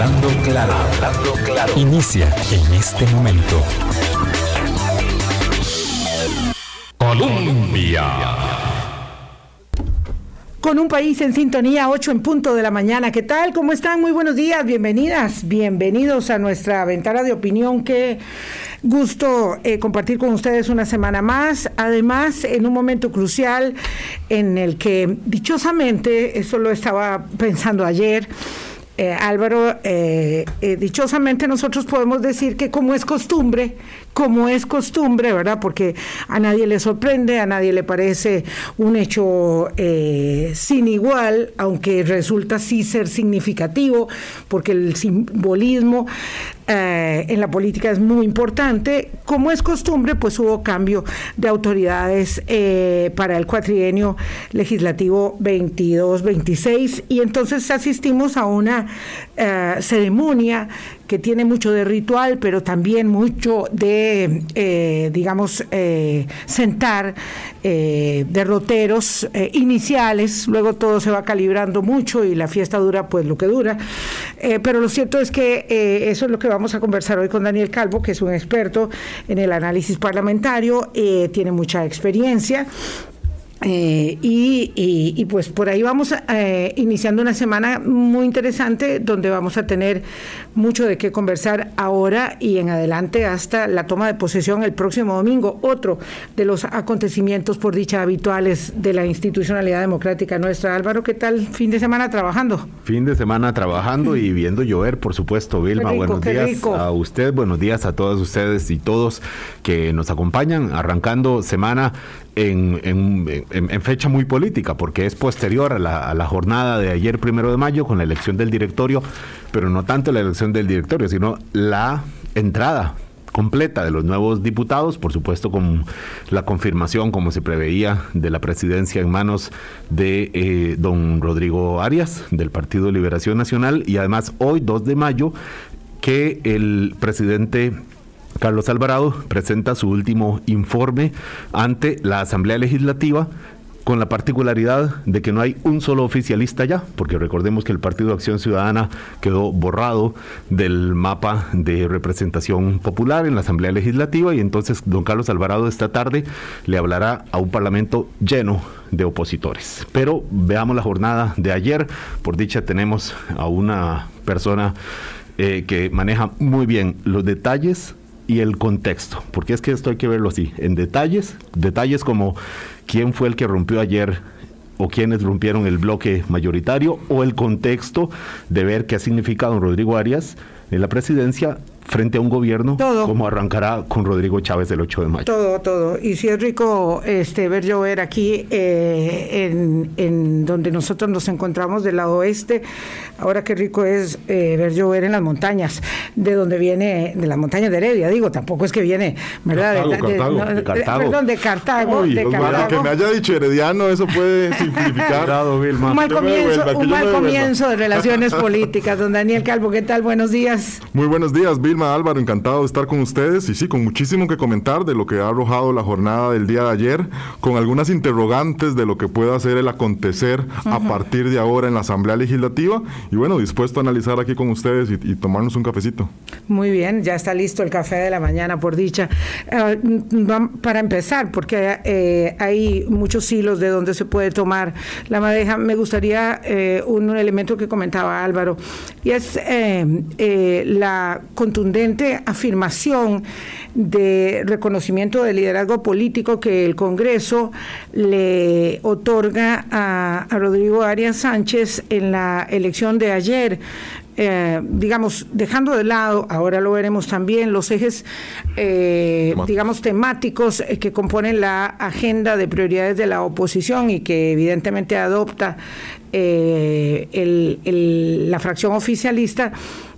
Hablando claro, hablando claro. Inicia en este momento. Colombia. Con un país en sintonía, 8 en punto de la mañana. ¿Qué tal? ¿Cómo están? Muy buenos días, bienvenidas, bienvenidos a nuestra ventana de opinión. Qué gusto eh, compartir con ustedes una semana más. Además, en un momento crucial en el que, dichosamente, eso lo estaba pensando ayer, eh, Álvaro, eh, eh, dichosamente nosotros podemos decir que como es costumbre, como es costumbre, ¿verdad? Porque a nadie le sorprende, a nadie le parece un hecho sin igual, aunque resulta sí ser significativo, porque el simbolismo en la política es muy importante. Como es costumbre, pues hubo cambio de autoridades para el cuatrienio legislativo 22-26 y entonces asistimos a una eh, ceremonia que tiene mucho de ritual, pero también mucho de, eh, digamos, eh, sentar derroteros iniciales, luego todo se va calibrando mucho y la fiesta dura pues lo que dura. pero lo cierto es que eso es lo que vamos a conversar hoy con Daniel Calvo, que es un experto en el análisis parlamentario, tiene mucha experiencia. Eh, y, pues por ahí vamos eh, iniciando una semana muy interesante donde vamos a tener mucho de qué conversar ahora y en adelante hasta la toma de posesión el próximo domingo. Otro de los acontecimientos por dicha habituales de la institucionalidad democrática nuestra. Álvaro, ¿qué tal? Fin de semana trabajando. Fin de semana trabajando y viendo llover, por supuesto. Vilma, buenos días a usted, buenos días a todos ustedes y todos que nos acompañan, arrancando semana en, fecha muy política, porque es posterior a la, jornada de ayer, primero de mayo, con la elección del directorio, pero no tanto la elección del directorio, sino la entrada completa de los nuevos diputados, por supuesto con la confirmación, como se preveía, de la presidencia en manos de eh, don Rodrigo Arias, del Partido Liberación Nacional, y además hoy, 2 de mayo, que el presidente Carlos Alvarado presenta su último informe ante la Asamblea Legislativa con la particularidad de que no hay un solo oficialista ya, porque recordemos que el Partido Acción Ciudadana quedó borrado del mapa de representación popular en la Asamblea Legislativa y entonces don Carlos Alvarado esta tarde le hablará a un Parlamento lleno de opositores. Pero veamos la jornada de ayer, por dicha tenemos a una persona eh, que maneja muy bien los detalles y el contexto, porque es que esto hay que verlo así, en detalles, detalles como quién fue el que rompió ayer o quiénes rompieron el bloque mayoritario o el contexto de ver qué ha significado Rodrigo Arias en la presidencia frente a un gobierno todo. como arrancará con Rodrigo Chávez el 8 de mayo. Todo, todo. Y si es rico este, ver llover aquí eh, en, donde nosotros nos encontramos del lado oeste, ahora qué rico es eh, ver llover en las montañas, de donde viene, de las montañas de Heredia, digo, tampoco es que viene, ¿verdad? de, Cartago, de, Cartago. Perdón, de Cartago. de Cartago. que me haya dicho herediano, eso puede simplificar. un mal comienzo, un mal comienzo de relaciones políticas. Don Daniel Calvo, ¿qué tal? Buenos días. Muy buenos días, Vilma. Álvaro, encantado de estar con ustedes y sí, con muchísimo que comentar de lo que ha arrojado la jornada del día de ayer, con algunas interrogantes de lo que pueda hacer el acontecer a partir de ahora en la Asamblea Legislativa y bueno, dispuesto a analizar aquí con ustedes y, tomarnos un cafecito. Muy bien, ya está listo el café de la mañana, por dicha. Ah, para empezar, porque eh, hay muchos hilos de donde se puede tomar la madeja, me gustaría eh, un, elemento que comentaba Álvaro, y es eh, la contundencia afirmación de reconocimiento de liderazgo político que el Congreso le otorga a, Rodrigo Arias Sánchez en la elección de ayer. Eh, digamos, dejando de lado, ahora lo veremos también, los ejes, eh, digamos, temáticos eh, que componen la agenda de prioridades de la oposición y que evidentemente adopta la fracción oficialista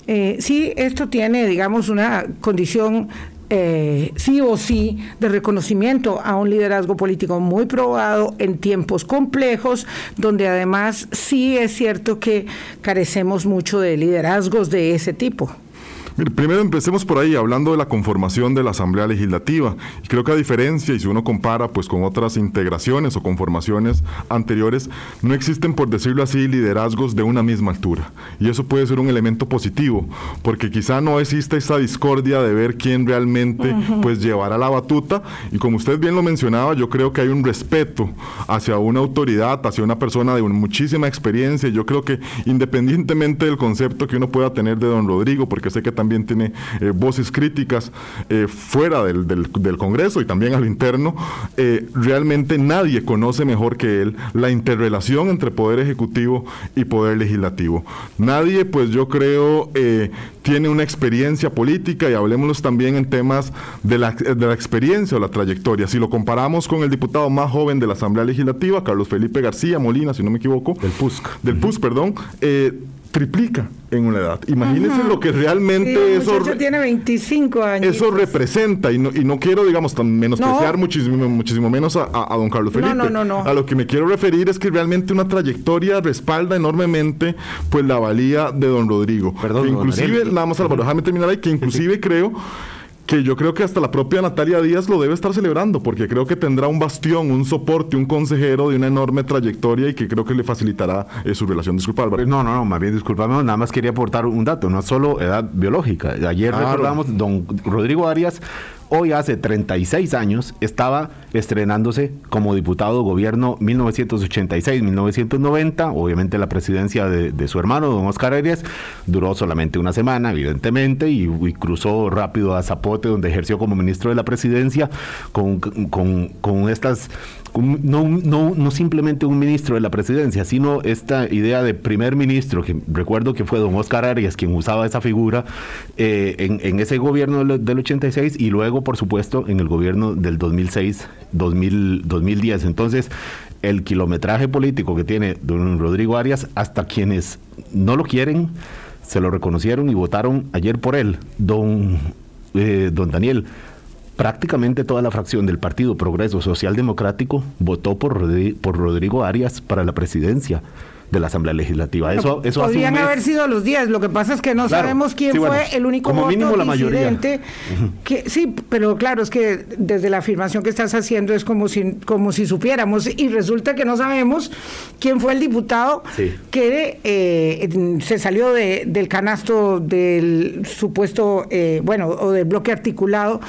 eh, sí, esto tiene, digamos, una condición eh, sí o sí de reconocimiento a un liderazgo político muy probado en tiempos complejos, donde además sí es cierto que carecemos mucho de liderazgos de ese tipo. Primero empecemos por ahí, hablando de la conformación de la Asamblea Legislativa. Y creo que a diferencia, y si uno compara pues con otras integraciones o conformaciones anteriores, no existen, por decirlo así, liderazgos de una misma altura. Y eso puede ser un elemento positivo, porque quizá no existe esa discordia de ver quién realmente pues llevará la batuta. Y como usted bien lo mencionaba, yo creo que hay un respeto hacia una autoridad, hacia una persona de muchísima experiencia. Yo creo que independientemente del concepto que uno pueda tener de don Rodrigo, porque sé que también tiene eh, voces críticas eh, fuera del, del, Congreso y también al interno, eh, realmente nadie conoce mejor que él la interrelación entre poder ejecutivo y poder legislativo. Nadie, pues yo creo, tiene una experiencia política y hablemoslo también en temas de la, de la experiencia o la trayectoria. Si lo comparamos con el diputado más joven de la Asamblea Legislativa, Carlos Felipe García Molina, si no me equivoco. Del PUSC. Del PUSC, perdón. Eh, triplica en una edad. Imagínense lo que realmente eso tiene 25 años. Eso representa y no, y no quiero digamos menospreciar muchísimo muchísimo menos a, don Carlos Felipe. No, no, no, a lo que me quiero referir es que realmente una trayectoria respalda enormemente pues la valía de don Rodrigo. Perdón, inclusive nada más déjame terminar ahí que inclusive creo que yo creo que hasta la propia Natalia Díaz lo debe estar celebrando, porque creo que tendrá un bastión, un soporte, un consejero de una enorme trayectoria y que creo que le facilitará eh, su relación. Disculpa, Álvaro. No, no, no, más bien disculpame, nada más quería aportar un dato, no solo edad biológica. Ayer recordamos, don Rodrigo Arias hoy hace 36 años estaba estrenándose como diputado gobierno 1986-1990. Obviamente la presidencia de, su hermano, don Oscar Arias, duró solamente una semana, evidentemente, y, cruzó rápido a Zapote, donde ejerció como ministro de la presidencia con, con, con estas no, no, no simplemente un ministro de la presidencia, sino esta idea de primer ministro, que recuerdo que fue don Oscar Arias quien usaba esa figura eh, en, ese gobierno del, 86 y luego, por supuesto, en el gobierno del 2006, 2000, 2010. Entonces, el kilometraje político que tiene don Rodrigo Arias, hasta quienes no lo quieren, se lo reconocieron y votaron ayer por él, don, eh, don Daniel prácticamente toda la fracción del Partido Progreso Social Democrático votó por, por Rodrigo Arias para la presidencia de la Asamblea Legislativa. Eso, eso Podrían haber sido los 10, lo que pasa es que no sabemos quién fue el único como mínimo la mayoría. Que, sí, pero claro, es que desde la afirmación que estás haciendo es como si, como si supiéramos y resulta que no sabemos quién fue el diputado que eh, se salió de, del canasto del supuesto, eh, bueno, o del bloque articulado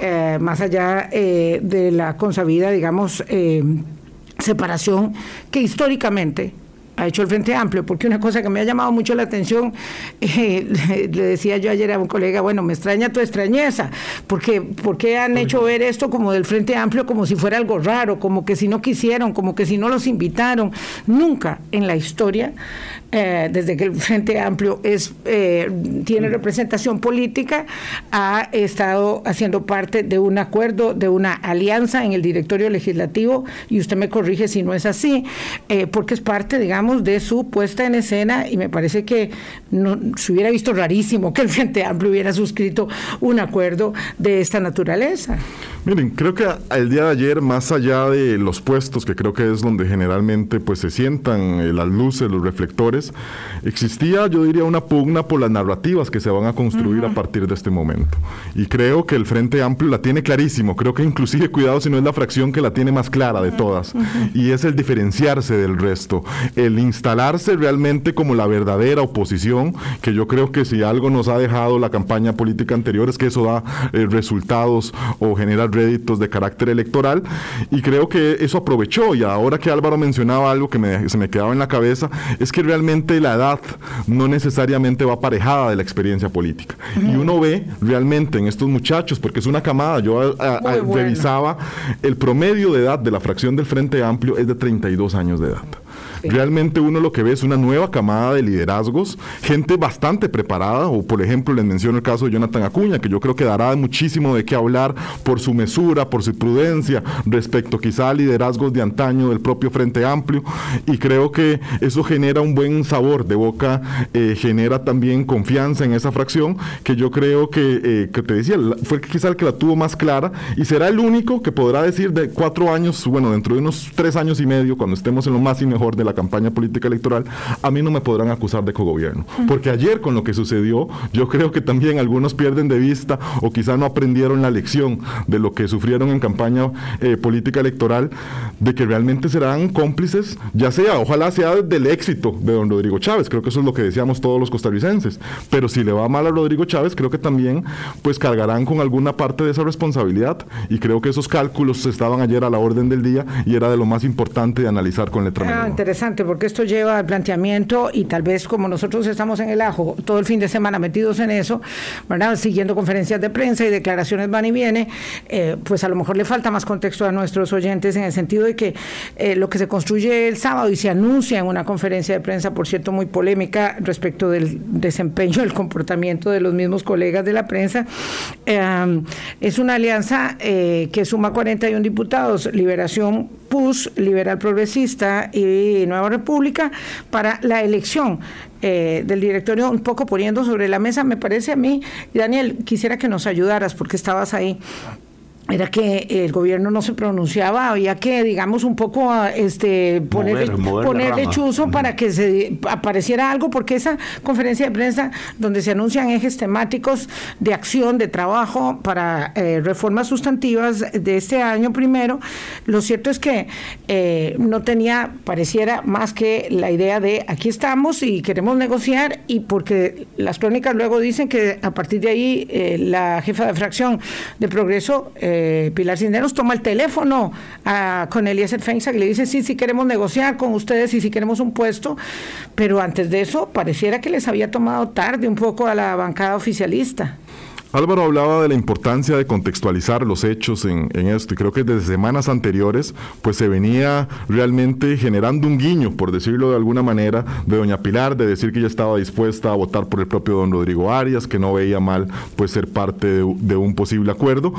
eh, más allá eh, de la consabida, digamos, eh, separación que históricamente ha hecho el Frente Amplio, porque una cosa que me ha llamado mucho la atención, le, decía yo ayer a un colega, bueno, me extraña tu extrañeza, porque, porque han hecho ver esto como del Frente Amplio como si fuera algo raro, como que si no quisieron, como que si no los invitaron. Nunca en la historia eh, desde que el Frente Amplio es, eh, tiene representación política, ha estado haciendo parte de un acuerdo, de una alianza en el directorio legislativo, y usted me corrige si no es así, eh, porque es parte, digamos, de su puesta en escena, y me parece que no, se hubiera visto rarísimo que el Frente Amplio hubiera suscrito un acuerdo de esta naturaleza. Miren, creo que el día de ayer, más allá de los puestos, que creo que es donde generalmente pues se sientan las luces, los reflectores, existía, yo diría, una pugna por las narrativas que se van a construir a partir de este momento. Y creo que el Frente Amplio la tiene clarísimo, creo que inclusive, cuidado si no es la fracción que la tiene más clara de todas, y es el diferenciarse del resto, el instalarse realmente como la verdadera oposición, que yo creo que si algo nos ha dejado la campaña política anterior es que eso da eh, resultados o genera réditos de carácter electoral, y creo que eso aprovechó, y ahora que Álvaro mencionaba algo que se me quedaba en la cabeza, es que realmente la edad no necesariamente va aparejada de la experiencia política. Y uno ve realmente en estos muchachos, porque es una camada, yo revisaba, el promedio de edad de la fracción del Frente Amplio es de 32 años de edad. Realmente uno lo que ve es una nueva camada de liderazgos, gente bastante preparada, o por ejemplo les menciono el caso de Jonathan Acuña, que yo creo que dará muchísimo de qué hablar por su mesura, por su prudencia respecto quizá a liderazgos de antaño del propio Frente Amplio, y creo que eso genera un buen sabor de boca, eh, genera también confianza en esa fracción, que yo creo que, eh, que te decía, fue quizá el que la tuvo más clara, y será el único que podrá decir de cuatro años, bueno, dentro de unos tres años y medio, cuando estemos en lo más y mejor de la la campaña política electoral, a mí no me podrán acusar de cogobierno. Porque ayer con lo que sucedió, yo creo que también algunos pierden de vista o quizá no aprendieron la lección de lo que sufrieron en campaña eh, política electoral, de que realmente serán cómplices, ya sea, ojalá sea del éxito de don Rodrigo Chávez, creo que eso es lo que decíamos todos los costarricenses, pero si le va mal a Rodrigo Chávez, creo que también pues cargarán con alguna parte de esa responsabilidad y creo que esos cálculos estaban ayer a la orden del día y era de lo más importante de analizar con letra ah, Interesante, porque esto lleva al planteamiento y tal vez como nosotros estamos en el ajo todo el fin de semana metidos en eso, siguiendo conferencias de prensa y declaraciones van y viene, eh, pues a lo mejor le falta más contexto a nuestros oyentes en el sentido de que eh, lo que se construye el sábado y se anuncia en una conferencia de prensa, por cierto, muy polémica respecto del desempeño, del comportamiento de los mismos colegas de la prensa, eh, es una alianza que suma 41 diputados, Liberación Liberal Progresista y Nueva República, para la elección eh, del directorio, un poco poniendo sobre la mesa, me parece a mí, Daniel, quisiera que nos ayudaras porque estabas ahí era que el gobierno no se pronunciaba, había que, digamos, un poco este, ponerle, ponerle chuzo para que se apareciera algo, porque esa conferencia de prensa donde se anuncian ejes temáticos de acción, de trabajo para eh, reformas sustantivas de este año primero, lo cierto es que eh, no tenía, pareciera, más que la idea de aquí estamos y queremos negociar, y porque las crónicas luego dicen que a partir de ahí eh, la jefa de fracción de Progreso, Pilar Cisneros toma el teléfono a, con Eliezer Feinza y le dice, sí, sí queremos negociar con ustedes y si queremos un puesto, pero antes de eso pareciera que les había tomado tarde un poco a la bancada oficialista. Álvaro hablaba de la importancia de contextualizar los hechos en, esto y creo que desde semanas anteriores pues se venía realmente generando un guiño, por decirlo de alguna manera, de doña Pilar, de decir que ella estaba dispuesta a votar por el propio don Rodrigo Arias, que no veía mal pues ser parte de un posible acuerdo.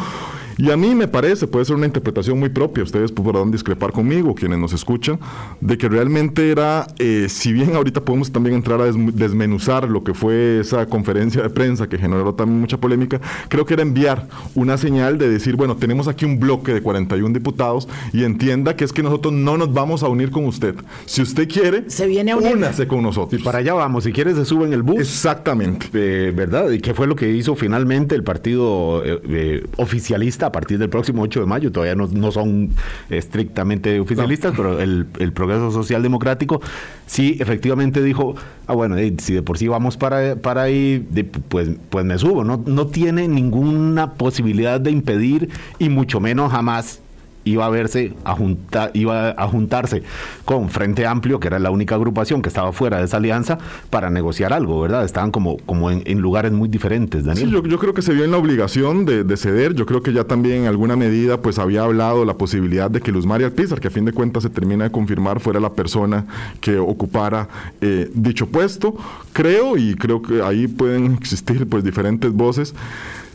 Y a mí me parece, puede ser una interpretación muy propia, ustedes podrán discrepar conmigo, quienes nos escuchan, de que realmente era, eh, si bien ahorita podemos también entrar a desmenuzar lo que fue esa conferencia de prensa que generó también mucha polémica, creo que era enviar una señal de decir, bueno, tenemos aquí un bloque de 41 diputados y entienda que es que nosotros no nos vamos a unir con usted. Si usted quiere, se viene a únase con nosotros. Y para allá vamos, si quiere se sube en el bus. Exactamente. Eh, ¿Verdad? ¿Y qué fue lo que hizo finalmente el partido eh, oficialista? a partir del próximo 8 de mayo, todavía no, son estrictamente oficialistas, pero el, Progreso Social Democrático sí efectivamente dijo, ah bueno, si de por sí vamos para, para ahí, pues, pues me subo, no, no tiene ninguna posibilidad de impedir y mucho menos jamás iba a verse a juntar, iba a juntarse con Frente Amplio, que era la única agrupación que estaba fuera de esa alianza, para negociar algo, ¿verdad? Estaban como, como en, lugares muy diferentes, Daniel. Sí, yo, creo que se vio en la obligación de, ceder. Yo creo que ya también en alguna medida pues había hablado la posibilidad de que Luz María Alpizar, que a fin de cuentas se termina de confirmar, fuera la persona que ocupara eh, dicho puesto. Creo, y creo que ahí pueden existir pues diferentes voces,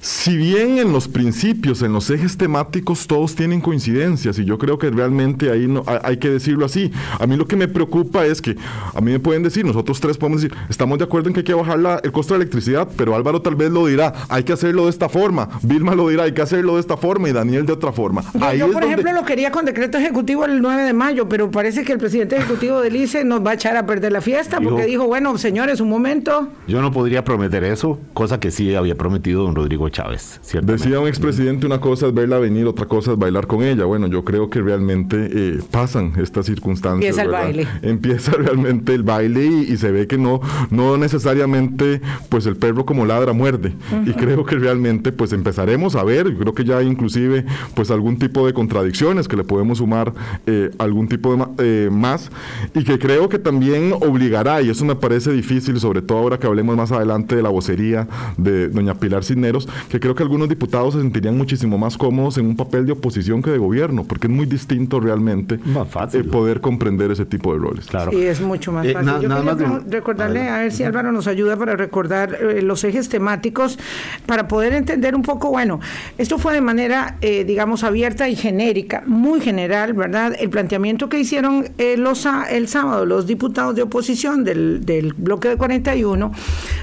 si bien en los principios, en los ejes temáticos, todos tienen coincidencias, y yo creo que realmente ahí no, hay que decirlo así. A mí lo que me preocupa es que a mí me pueden decir, nosotros tres podemos decir, estamos de acuerdo en que hay que bajar el costo de electricidad, pero Álvaro tal vez lo dirá, hay que hacerlo de esta forma, Vilma lo dirá, hay que hacerlo de esta forma, y Daniel de otra forma. Yo, por ejemplo, lo quería con decreto ejecutivo el 9 de mayo, pero parece que el presidente ejecutivo del ICE nos va a echar a perder la fiesta, porque dijo, bueno, señores, un momento. Yo no podría prometer eso, cosa que sí había prometido don Rodrigo Chávez. Decía un expresidente, una cosa es verla venir, otra cosa es bailar con ella. Bueno, yo creo que realmente eh, pasan estas circunstancias. Empieza el baile. Empieza realmente el baile y, se ve que no, no necesariamente pues el perro como ladra muerde. Y creo que realmente pues empezaremos a ver, creo que ya inclusive pues algún tipo de contradicciones que le podemos sumar eh, algún tipo de eh, más y que creo que también obligará, y eso me parece difícil, sobre todo ahora que hablemos más adelante de la vocería de doña Pilar Cisneros, que creo que algunos diputados se sentirían muchísimo más cómodos en un papel de oposición que de gobierno, porque es muy distinto realmente eh, poder comprender ese tipo de roles. Claro. Sí, es mucho más eh, fácil. Yo recordarle, a, ver si Álvaro nos ayuda para recordar eh, los ejes temáticos, para poder entender un poco, bueno, esto fue de manera, digamos, abierta y genérica, muy general, ¿verdad? El planteamiento que hicieron los, el sábado los diputados de oposición del, del bloque de 41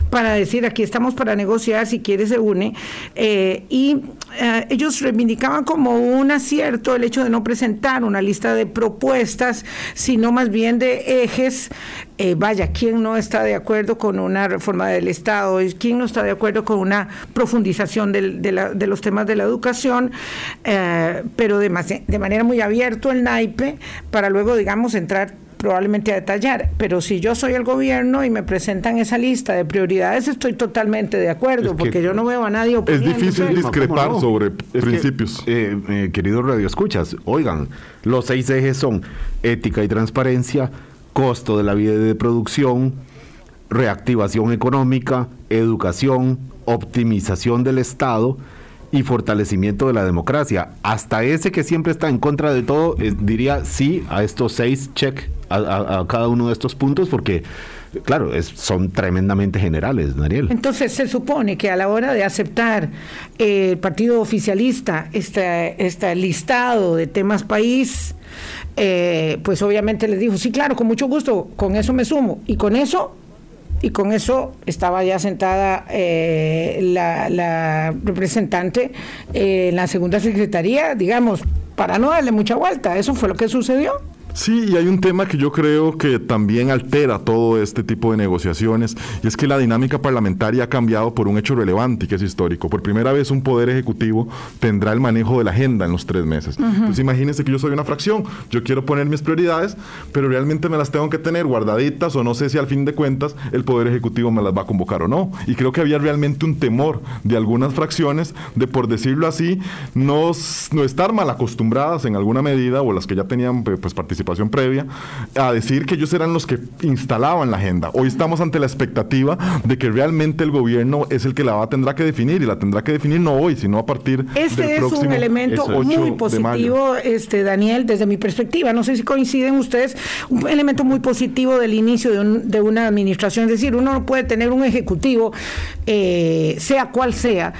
para decir, aquí estamos para negociar, si quiere se une, eh, y eh, ellos reivindicaban como un acierto el hecho de no presentar una lista de propuestas, sino más bien de ejes. Eh, vaya, ¿quién no está de acuerdo con una reforma del Estado? ¿Quién no está de acuerdo con una profundización de, los temas de la educación? pero de, de manera muy abierto el naipe para luego, digamos, entrar probablemente a detallar, pero si yo soy el gobierno y me presentan esa lista de prioridades, estoy totalmente de acuerdo, porque yo no veo a nadie Es difícil discrepar sobre principios. Eh, eh, queridos Radio Escuchas, oigan, los seis ejes son ética y transparencia, costo de la vida de producción, reactivación económica, educación, optimización del Estado, y fortalecimiento de la democracia. Hasta ese que siempre está en contra de todo, eh, diría sí a estos seis check a, cada uno de estos puntos porque claro, son tremendamente generales, Daniel. Entonces se supone que a la hora de aceptar eh, el partido oficialista este, este listado de temas país, eh, pues obviamente les dijo, sí, claro, con mucho gusto, con eso me sumo. Y con eso y con eso estaba ya sentada eh, la, representante en la segunda secretaría, digamos, para no darle mucha vuelta. Eso fue lo que sucedió. Sí, y hay un tema que yo creo que también altera todo este tipo de negociaciones, y es que la dinámica parlamentaria ha cambiado por un hecho relevante y que es histórico. Por primera vez un poder ejecutivo tendrá el manejo de la agenda en los tres meses. Entonces imagínense que yo soy una fracción, yo quiero poner mis prioridades, pero realmente me las tengo que tener guardaditas o no sé si al fin de cuentas el poder ejecutivo me las va a convocar o no. Y creo que había realmente un temor de algunas fracciones de, por decirlo así, no, no estar mal acostumbradas en alguna medida o las que ya tenían pues participación previa, a decir que ellos eran los que instalaban la agenda. Hoy estamos ante la expectativa de que realmente el gobierno es el que la va tendrá que definir y la tendrá que definir no hoy, sino a partir este del próximo es un elemento muy positivo, este Daniel, desde mi perspectiva. No sé si coinciden ustedes, un elemento muy positivo del inicio de, de una administración. Es decir, uno no puede tener un ejecutivo, eh, sea cual sea,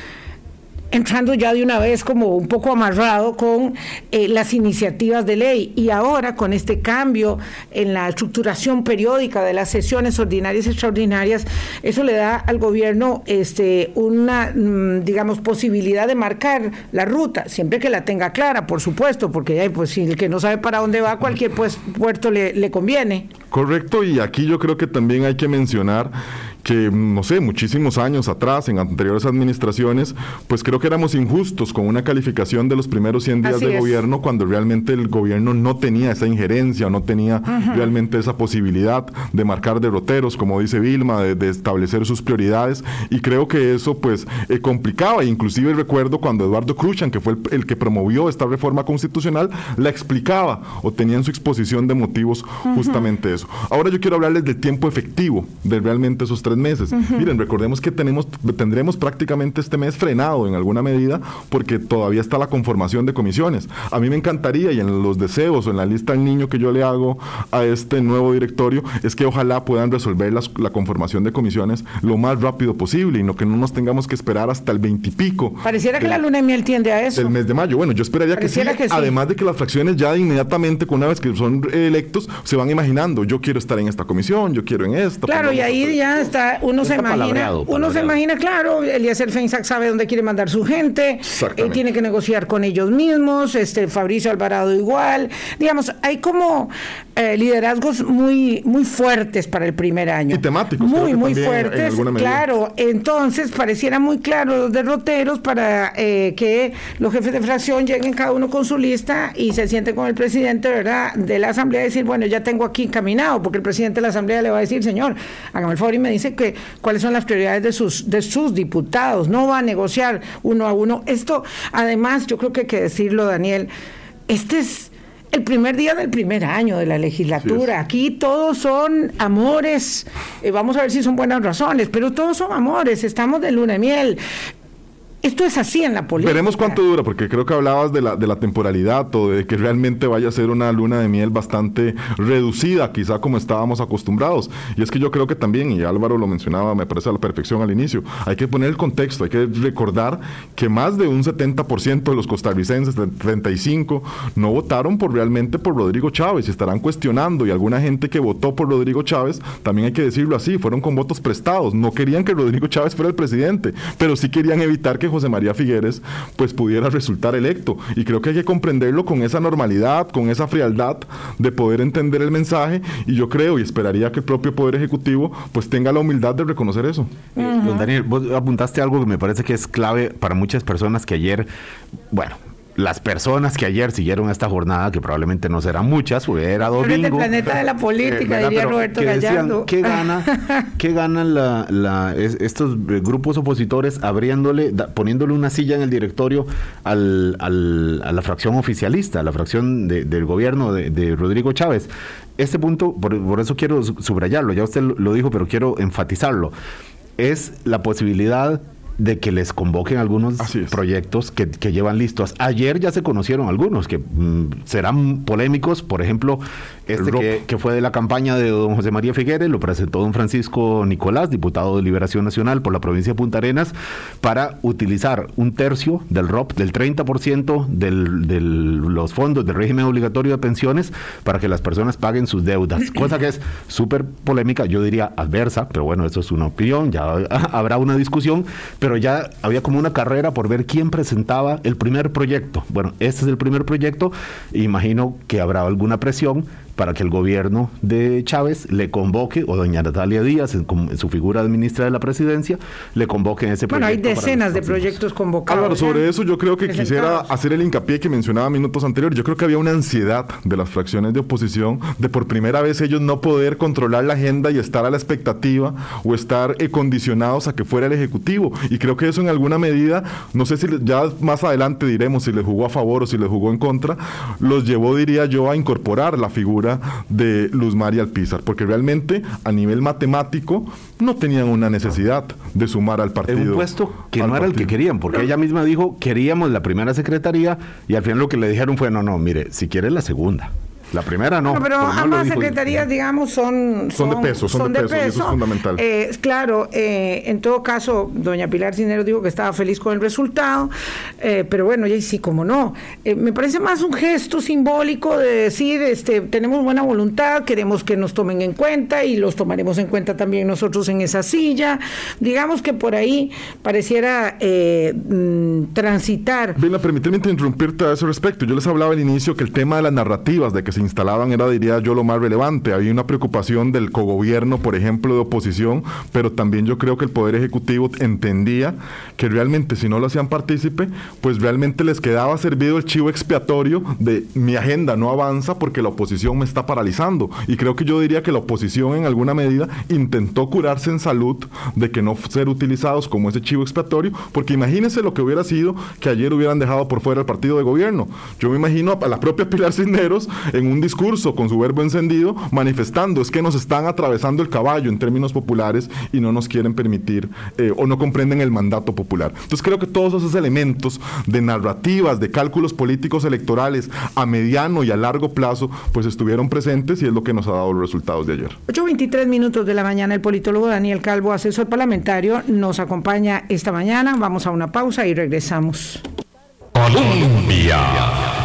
entrando ya de una vez como un poco amarrado con eh, las iniciativas de ley y ahora con este cambio en la estructuración periódica de las sesiones ordinarias y extraordinarias, eso le da al gobierno este, una, mm, digamos, posibilidad de marcar la ruta, siempre que la tenga clara, por supuesto, porque pues, si el que no sabe para dónde va, cualquier pues, puerto le, le conviene. Correcto, y aquí yo creo que también hay que mencionar que, no sé, muchísimos años atrás, en anteriores administraciones, pues creo que éramos injustos con una calificación de los primeros 100 días de gobierno cuando realmente el gobierno no tenía esa injerencia, no tenía realmente esa posibilidad de marcar derroteros, como dice Vilma, de, establecer sus prioridades. Y creo que eso pues eh, complicaba. Inclusive recuerdo cuando Eduardo Cruchan, que fue el, que promovió esta reforma constitucional, la explicaba o tenía en su exposición de motivos justamente eso. Ahora yo quiero hablarles del tiempo efectivo de realmente esos tres meses. Miren, recordemos que tenemos, tendremos prácticamente este mes frenado en alguna medida porque todavía está la conformación de comisiones. A mí me encantaría y en los deseos o en la lista del niño que yo le hago a este nuevo directorio es que ojalá puedan resolver la conformación de comisiones lo más rápido posible y no que no nos tengamos que esperar hasta el veintipico. Pareciera que la luna de miel tiende a eso. El mes de mayo. Bueno, yo esperaría que sí, Además de que las fracciones ya inmediatamente, con una vez que son electos, se van imaginando, yo quiero estar en esta comisión, yo quiero en esta. Claro, y ahí ya está uno se imagina, uno se imagina, claro, Eliezer Feinsack sabe dónde quiere mandar su gente, eh, tiene que negociar con ellos mismos, este Fabricio Alvarado igual, digamos, hay como eh, liderazgos muy, muy fuertes para el primer año. Y temáticos. Muy, muy fuertes, claro, entonces pareciera muy claro los derroteros para eh, que los jefes de fracción lleguen cada uno con su lista y se sienten con el presidente, ¿verdad?, de la asamblea y decir, bueno, ya tengo aquí porque el presidente de la asamblea le va a decir, señor, hágame el favor y me dice que cuáles son las prioridades de sus, de sus diputados, no va a negociar uno a uno. Esto, además, yo creo que hay que decirlo, Daniel, este es el primer día del primer año de la legislatura. Aquí todos son amores, eh, vamos a ver si son buenas razones, pero todos son amores, estamos de luna de miel. Esto es así en la política. Veremos cuánto dura, porque creo que hablabas de la, de la temporalidad o de que realmente vaya a ser una luna de miel bastante reducida, quizá como estábamos acostumbrados. Y es que yo creo que también, y Álvaro lo mencionaba, me parece a la perfección al inicio, hay que poner el contexto, hay que recordar que más de un 70% de los costarricenses, 35, no votaron por realmente por Rodrigo Chávez y estarán cuestionando. Y alguna gente que votó por Rodrigo Chávez, también hay que decirlo así, fueron con votos prestados. No querían que Rodrigo Chávez fuera el presidente, pero sí querían evitar que que José María Figueres pues pudiera resultar electo. Y creo que hay que comprenderlo con esa normalidad, con esa frialdad de poder entender el mensaje y yo creo y esperaría que el propio Poder Ejecutivo pues tenga la humildad de reconocer eso. Eh, don Daniel, vos apuntaste algo que me parece que es clave para muchas personas que ayer, bueno, las personas que ayer siguieron esta jornada, que probablemente no serán muchas, porque era domingo. el planeta de la política, eh, diría Roberto Gallardo. ¿Qué gana, qué ganan la, estos grupos opositores abriéndole, poniéndole una silla en el directorio al, al, a la fracción oficialista, a la fracción del gobierno de, Rodrigo Chávez? Este punto, por, por eso quiero subrayarlo, ya usted lo dijo, pero quiero enfatizarlo. Es la posibilidad de que les convoquen algunos proyectos que, llevan listos. Ayer ya se conocieron algunos que mm, serán polémicos, por ejemplo, este que, fue de la campaña de don José María Figueres, lo presentó don Francisco Nicolás, diputado de Liberación Nacional por la provincia de Punta Arenas, para utilizar un tercio del ROP, del 30% de los fondos del régimen obligatorio de pensiones, para que las personas paguen sus deudas, cosa que es súper polémica, yo diría adversa, pero bueno, eso es una opinión, ya habrá una discusión, pero ya había como una carrera por ver quién presentaba el primer proyecto. Bueno, este es el primer proyecto, imagino que habrá alguna presión para que el gobierno de Chávez le convoque, o doña Natalia Díaz, en, su figura de ministra de la presidencia, le convoque en ese proyecto. Bueno, hay decenas de proyectos convocados. Álvaro, sobre eso yo creo que quisiera hacer el hincapié que mencionaba minutos anteriores. Yo creo que había una ansiedad de las fracciones de oposición de por primera vez ellos no poder controlar la agenda y estar a la expectativa o estar eh, condicionados a que fuera el Ejecutivo. Y creo que eso en alguna medida, no sé si ya más adelante diremos si les jugó a favor o si les jugó en contra, los llevó, diría yo, a incorporar la figura de Luz María Alpizar, porque realmente a nivel matemático no tenían una necesidad de sumar al partido. un puesto que no era el que querían, porque ella misma dijo, queríamos la primera secretaría y al final lo que le dijeron fue, no, no, mire, si quiere la segunda. La primera no. pero ambas secretarías, digamos, son, son, de peso, son, de, peso, y eso es fundamental. Eh, claro, eh, en todo caso, doña Pilar Cinero dijo que estaba feliz con el resultado, eh, pero bueno, ya sí, como no. me parece más un gesto simbólico de decir, este, tenemos buena voluntad, queremos que nos tomen en cuenta y los tomaremos en cuenta también nosotros en esa silla. Digamos que por ahí pareciera mm, transitar. Bien, permíteme interrumpirte a ese respecto. Yo les hablaba al inicio que el tema de las narrativas, de que se instalaban era, diría yo, lo más relevante. Había una preocupación del cogobierno, por ejemplo, de oposición, pero también yo creo que el Poder Ejecutivo entendía que realmente si no lo hacían partícipe, pues realmente les quedaba servido el chivo expiatorio de mi agenda no avanza porque la oposición me está paralizando. Y creo que yo diría que la oposición en alguna medida intentó curarse en salud de que no ser utilizados como ese chivo expiatorio, porque imagínense lo que hubiera sido que ayer hubieran dejado por fuera el partido de gobierno. Yo me imagino a la propia Pilar Cisneros en un discurso con su verbo encendido manifestando es que nos están atravesando el caballo en términos populares y no nos quieren permitir eh, o no comprenden el mandato popular. Entonces creo que todos esos elementos de narrativas, de cálculos políticos electorales a mediano y a largo plazo, pues estuvieron presentes y es lo que nos ha dado los resultados de ayer. 8.23 minutos de la mañana, el politólogo Daniel Calvo, asesor parlamentario, nos acompaña esta mañana. Vamos a una pausa y regresamos. Colombia.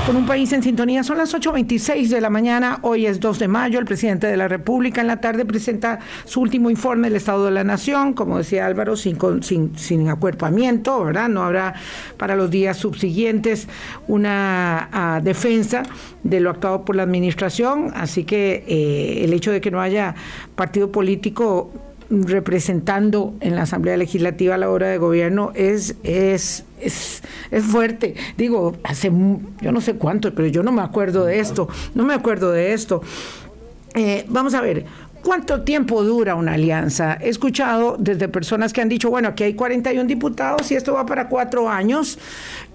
Con un país en sintonía, son las 8.26 de la mañana, hoy es 2 de mayo, el presidente de la República en la tarde presenta su último informe del Estado de la Nación, como decía Álvaro, sin, sin, sin acuerpamiento, ¿verdad? No habrá para los días subsiguientes una ah, defensa de lo actuado por la administración, así que eh, el hecho de que no haya partido político representando en la Asamblea Legislativa a la hora de gobierno es, es, es, es, fuerte. Digo, hace yo no sé cuánto, pero yo no me acuerdo de esto, no me acuerdo de esto. Eh, vamos a ver, ¿Cuánto tiempo dura una alianza? He escuchado desde personas que han dicho, bueno, aquí hay 41 diputados y esto va para cuatro años.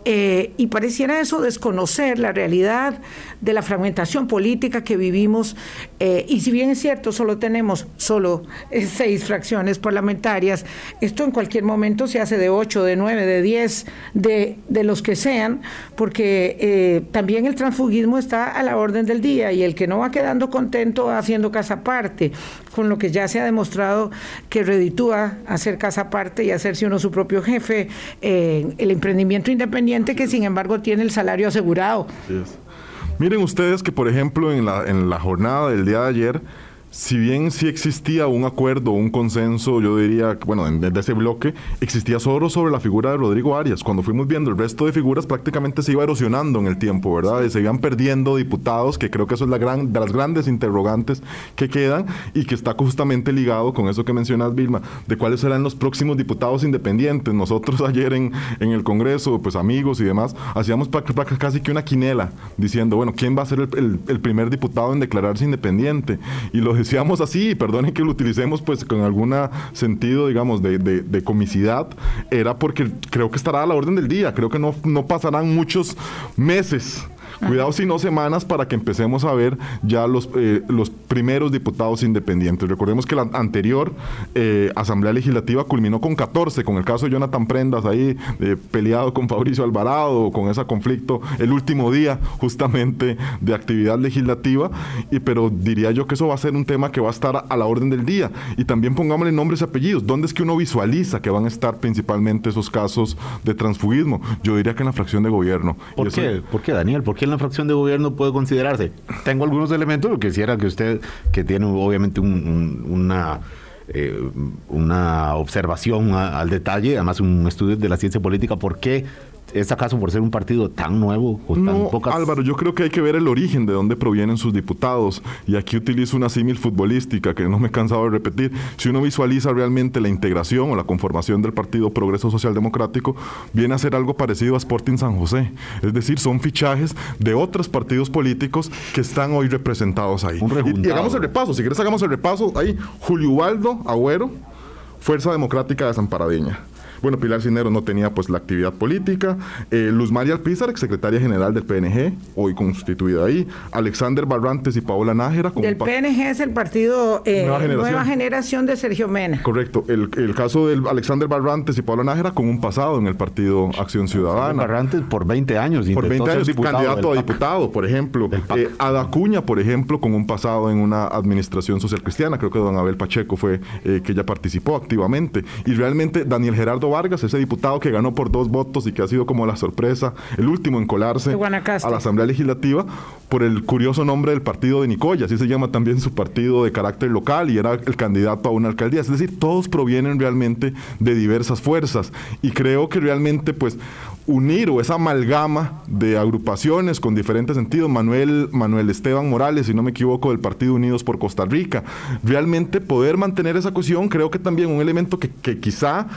Eh, y pareciera eso desconocer la realidad de la fragmentación política que vivimos. Eh, y si bien es cierto, solo tenemos solo eh, seis fracciones parlamentarias, esto en cualquier momento se hace de ocho, de nueve, de diez, de, de los que sean, porque también el transfugismo está a la orden del día y el que no va quedando contento va haciendo casa aparte, con lo que ya se ha demostrado que reditúa hacer casa aparte y hacerse uno su propio jefe, el emprendimiento independiente que sin embargo tiene el salario asegurado. Miren ustedes que, por ejemplo, en la, en la jornada del día de ayer, si bien sí existía un acuerdo, un consenso, yo diría, bueno, desde ese bloque, existía solo sobre la figura de Rodrigo Arias. Cuando fuimos viendo el resto de figuras, prácticamente se iba erosionando en el tiempo, ¿verdad? Y se iban perdiendo diputados, que creo que eso es la gran, de las grandes interrogantes que quedan y que está justamente ligado con eso que mencionas, Vilma, de cuáles serán los próximos diputados independientes. Nosotros ayer en, en el Congreso, pues amigos y demás, hacíamos casi que una quinela diciendo, bueno, ¿quién va a ser el, el primer diputado en declararse independiente? Y lo decíamos así, perdonen que lo utilicemos pues con algún sentido, digamos, de, de, comicidad, era porque creo que estará a la orden del día, creo que no, no pasarán muchos meses Cuidado si no semanas para que empecemos a ver ya los, eh, los primeros diputados independientes. Recordemos que la anterior eh, Asamblea Legislativa culminó con 14, con el caso de Jonathan Prendas ahí eh, peleado con Fabricio Alvarado, con ese conflicto el último día justamente de actividad legislativa, y, pero diría yo que eso va a ser un tema que va a estar a la orden del día. Y también pongámosle nombres y apellidos. ¿Dónde es que uno visualiza que van a estar principalmente esos casos de transfugismo? Yo diría que en la fracción de gobierno. ¿Por qué? ¿Por qué, Daniel? ¿Por qué en la fracción de gobierno puede considerarse. Tengo algunos elementos, lo quisiera que usted, que tiene obviamente una... Eh, una observación al detalle, además un estudio de la ciencia política, ¿por qué ¿Es acaso por ser un partido tan nuevo o tan pocas... Álvaro, yo creo que hay que ver el origen de dónde provienen sus diputados. Y aquí utilizo una símil futbolística que no me he cansado de repetir. Si uno visualiza realmente la integración o la conformación del Partido Progreso Social Democrático, viene a ser algo parecido a Sporting San José. Es decir, son fichajes de otros partidos políticos que están hoy representados ahí. y, hagamos el repaso. Si quieres, hagamos el repaso. Ahí, Julio Ubaldo Agüero, Fuerza Democrática de San Paradeña. Bueno, Pilar Cineros no tenía pues la actividad política. Eh, Luz María Alpizar, secretaria general del PNG, hoy constituida ahí. Alexander Barrantes y Paola Nájera. Del PNG es el partido eh, Nueva, generación. de Sergio Mena. Correcto. El, caso de Alexander Barrantes y Paola Nájera con un pasado en el partido Acción Ciudadana. Barrantes por 20 años. Por 20 años, candidato a diputado, por ejemplo. Eh, Adacuña, por ejemplo, con un pasado en una administración social cristiana. Creo que don Abel Pacheco fue eh, que ya participó activamente. Y realmente Daniel Gerardo Vargas, ese diputado que ganó por dos votos y que ha sido como la sorpresa, el último en colarse a la Asamblea Legislativa, por el curioso nombre del partido de Nicoya, así se llama también su partido de carácter local y era el candidato a una alcaldía. Es decir, todos provienen realmente de diversas fuerzas y creo que realmente pues unir o esa amalgama de agrupaciones con diferentes sentidos, Manuel, Manuel Esteban Morales, si no me equivoco, del Partido Unidos por Costa Rica, realmente poder mantener esa cohesión, creo que también un elemento que, que quizá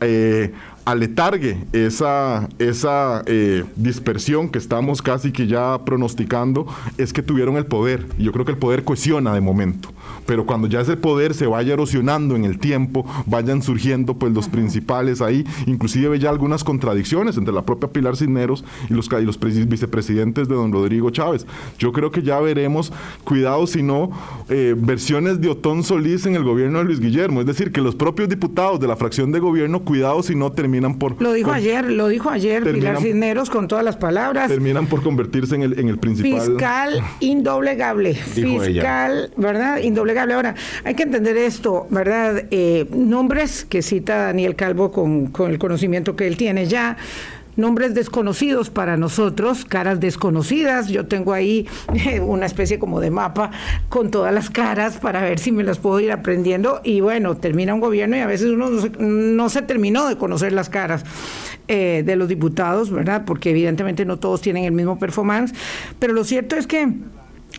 eh, aletargue esa, esa eh, dispersión que estamos casi que ya pronosticando es que tuvieron el poder. Yo creo que el poder cohesiona de momento. Pero cuando ya ese poder se vaya erosionando en el tiempo, vayan surgiendo pues los principales ahí, inclusive ya algunas contradicciones entre la propia Pilar Cisneros y los, y los vicepresidentes de don Rodrigo Chávez. Yo creo que ya veremos, cuidado si no, eh, versiones de Otón Solís en el gobierno de Luis Guillermo. Es decir, que los propios diputados de la fracción de gobierno, cuidado si no terminan por... Lo dijo ayer, lo dijo ayer Pilar Cisneros con todas las palabras. Terminan por convertirse en el, en el principal... Fiscal indoblegable. fiscal, ¿verdad? Indoblegable. Ahora, hay que entender esto, ¿verdad? Eh, nombres que cita Daniel Calvo con, con el conocimiento que él tiene ya nombres desconocidos para nosotros, caras desconocidas. Yo tengo ahí eh, una especie como de mapa con todas las caras para ver si me las puedo ir aprendiendo. Y bueno, termina un gobierno y a veces uno no se, terminó de conocer las caras eh, de los diputados, ¿verdad? Porque evidentemente no todos tienen el mismo performance. Pero lo cierto es que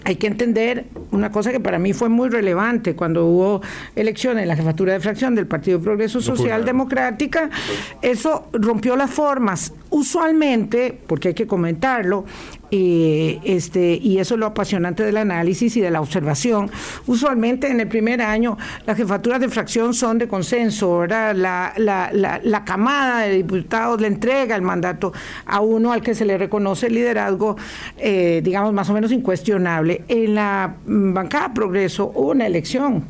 hay que entender una cosa que para mí fue muy relevante cuando hubo elecciones en la jefatura de fracción del Partido Progreso Social Democrática. Eso rompió las formas. Usualmente, porque hay que comentarlo, y, este, y eso es lo apasionante del análisis y de la observación. Usualmente en el primer año las jefaturas de fracción son de consenso, La, la, la, la, camada de diputados le entrega el mandato a uno al que se le reconoce el liderazgo, eh, digamos, más o menos incuestionable. En la bancada Progreso hubo una elección.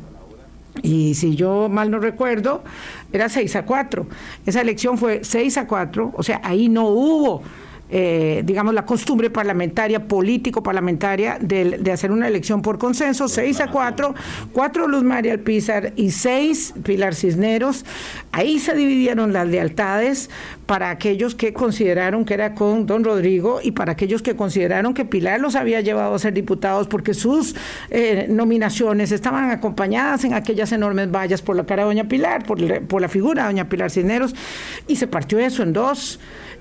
Y si yo mal no recuerdo, era 6 a 4. Esa elección fue 6 a 4, o sea, ahí no hubo eh, digamos, la costumbre parlamentaria, político-parlamentaria, de, de, hacer una elección por consenso, 6 a 4, 4 Luz María Alpizar y 6 Pilar Cisneros. Ahí se dividieron las lealtades para aquellos que consideraron que era con don Rodrigo y para aquellos que consideraron que Pilar los había llevado a ser diputados porque sus eh, nominaciones estaban acompañadas en aquellas enormes vallas por la cara de doña Pilar, por, por la figura de doña Pilar Cisneros, y se partió eso en dos.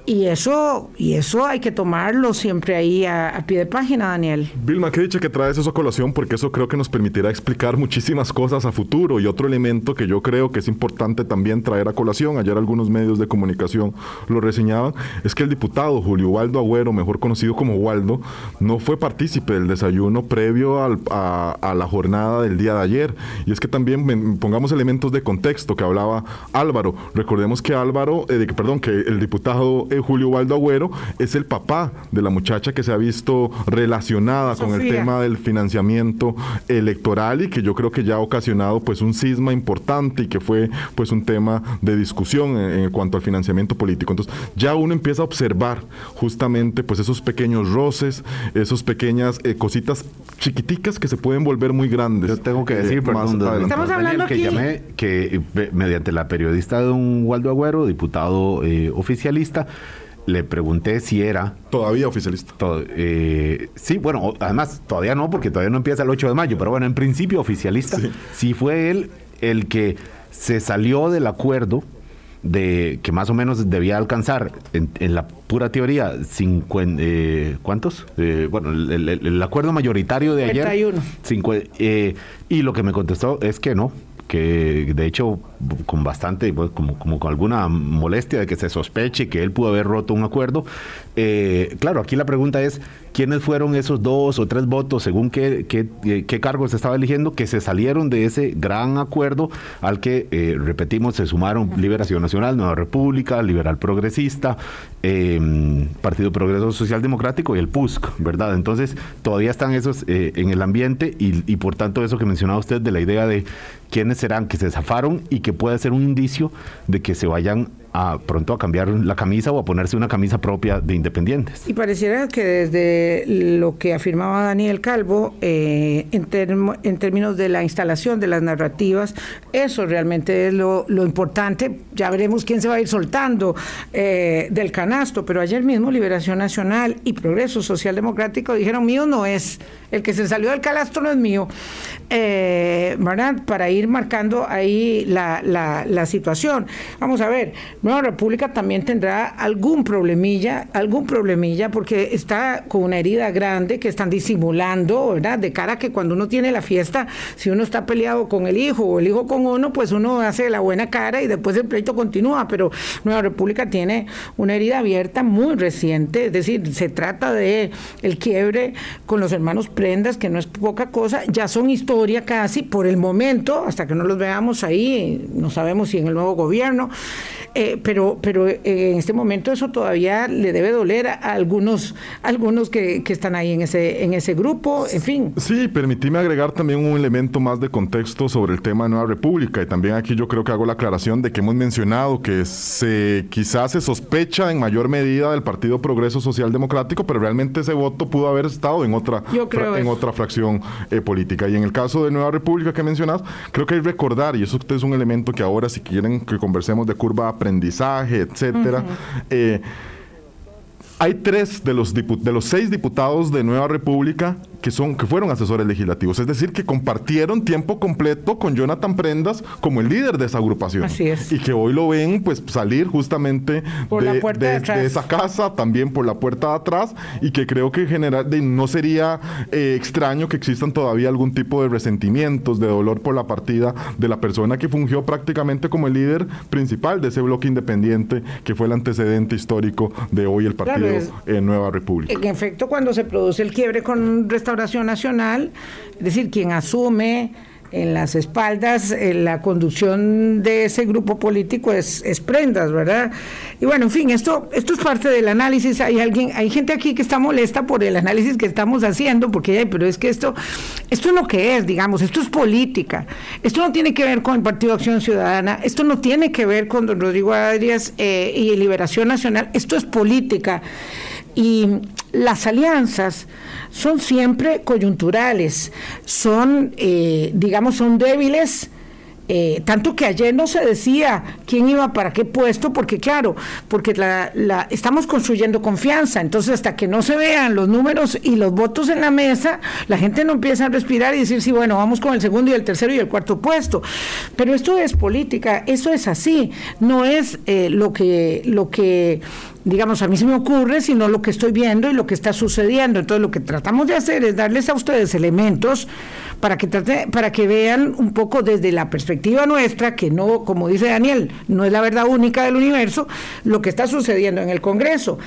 Y eso, y eso hay que tomarlo siempre ahí a, pie de página, Daniel. Vilma, qué dicho que traes eso a colación, porque eso creo que nos permitirá explicar muchísimas cosas a futuro. Y otro elemento que yo creo que es importante también traer a colación, ayer algunos medios de comunicación lo reseñaban, es que el diputado Julio Waldo Agüero, mejor conocido como Waldo, no fue partícipe del desayuno previo a, la jornada del día de ayer. Y es que también pongamos elementos de contexto que hablaba Álvaro. Recordemos que Álvaro, eh, perdón, que el diputado eh, Julio Waldo Agüero es el papá de la muchacha que se ha visto relacionada con el tema del financiamiento electoral y que yo creo que ya ha ocasionado pues un cisma importante y que fue pues un tema de discusión en, cuanto al financiamiento político. Entonces ya uno empieza a observar justamente pues esos pequeños roces, esas pequeñas eh, cositas chiquiticas que se pueden volver muy grandes. Yo tengo que decir, perdón, Estamos hablando que llamé que mediante la periodista de un Waldo Agüero, diputado eh, oficialista, le pregunté si era... Todavía oficialista. Eh, sí, bueno, además todavía no, porque todavía no empieza el 8 de mayo, pero bueno, en principio oficialista. Sí, fue él el que se salió del acuerdo de que más o menos debía alcanzar en, la pura teoría eh, ¿cuántos? Eh, bueno, el, acuerdo mayoritario de ayer 31. Eh, y lo que me contestó es que no, que de hecho con bastante, pues, como, como con alguna molestia de que se sospeche que él pudo haber roto un acuerdo. Eh, claro, aquí la pregunta es, ¿quiénes fueron esos dos o tres votos, según qué, qué, qué cargo se estaba eligiendo, que se salieron de ese gran acuerdo al que, eh, repetimos, se sumaron Liberación Nacional, Nueva República, Liberal Progresista, em, Partido Progreso Social Democrático y el PUSC, ¿verdad? Entonces, todavía están esos eh, en el ambiente y, y por tanto eso que mencionaba usted de la idea de quiénes serán que se zafaron y que que puede ser un indicio de que se vayan a pronto a cambiar la camisa o a ponerse una camisa propia de independientes. Y pareciera que desde lo que afirmaba Daniel Calvo, eh, en, en términos de la instalación de las narrativas, eso realmente es lo, importante. Ya veremos quién se va a ir soltando eh, del canasto, pero ayer mismo Liberación Nacional y Progreso Social Democrático dijeron, mío no es, el que se salió del canasto no es mío eh, Para ir marcando ahí la, la, situación. Vamos a ver, Nueva República también tendrá algún problemilla, algún problemilla, porque está con una herida grande que están disimulando, ¿verdad? De cara a que cuando uno tiene la fiesta, si uno está peleado con el hijo o el hijo con uno, pues uno hace la buena cara y después el pleito continúa, pero Nueva República tiene una herida abierta muy reciente, es decir, se trata de el quiebre con los hermanos Prendas, que no es poca cosa, ya son historias casi por el momento, hasta que no los veamos ahí, no sabemos si en el nuevo gobierno, eh, pero, pero eh, en este momento eso todavía le debe doler a algunos, algunos que, que, están ahí en ese, en ese grupo, en fin. Sí, permitíme agregar también un elemento más de contexto sobre el tema de Nueva República y también aquí yo creo que hago la aclaración de que hemos mencionado que se quizás se sospecha en mayor medida del Partido Progreso Social Democrático, pero realmente ese voto pudo haber estado en otra, en otra fracción eh, política. Y en el caso de Nueva República que mencionas, creo que hay que recordar, y eso es un elemento que ahora si quieren que conversemos de curva aprendizaje, etcétera, eh, hay tres de los, de los seis diputados de Nueva República que, son, que fueron asesores legislativos, es decir, que compartieron tiempo completo con Jonathan Prendas como el líder de esa agrupación. Así es. Y que hoy lo ven pues salir justamente de, esa casa, también por la puerta de atrás, y que creo que general, no sería eh, extraño que existan todavía algún tipo de resentimientos, de dolor por la partida de la persona que fungió prácticamente como el líder principal de ese bloque independiente, que fue el antecedente histórico de hoy el Partido en Nueva República. En efecto, cuando se produce el quiebre con Restauración Nacional, es decir, quien asume en las espaldas eh, la conducción de ese grupo político es, es, Prendas, ¿verdad? Y bueno, en fin, esto, esto es parte del análisis. Hay alguien, hay gente aquí que está molesta por el análisis que estamos haciendo, porque pero es que esto, esto es lo que es, digamos, esto es política. Esto no tiene que ver con el Partido Acción Ciudadana, esto no tiene que ver con don Rodrigo Adrias eh, y Liberación Nacional, esto es política. Y las alianzas son siempre coyunturales, son, eh, digamos, son débiles eh, tanto que ayer no se decía quién iba para qué puesto, porque claro, porque la, la, estamos construyendo confianza, entonces hasta que no se vean los números y los votos en la mesa, la gente no empieza a respirar y decir, sí, bueno, vamos con el segundo y el tercero y el cuarto puesto. Pero esto es política, eso es así, no es eh, lo que, lo que digamos, a mí se me ocurre, sino lo que estoy viendo y lo que está sucediendo. Entonces, lo que tratamos de hacer es darles a ustedes elementos para que trate, para que vean un poco desde la perspectiva nuestra, que no, como dice Daniel, no es la verdad única del universo, lo que está sucediendo en el Congreso.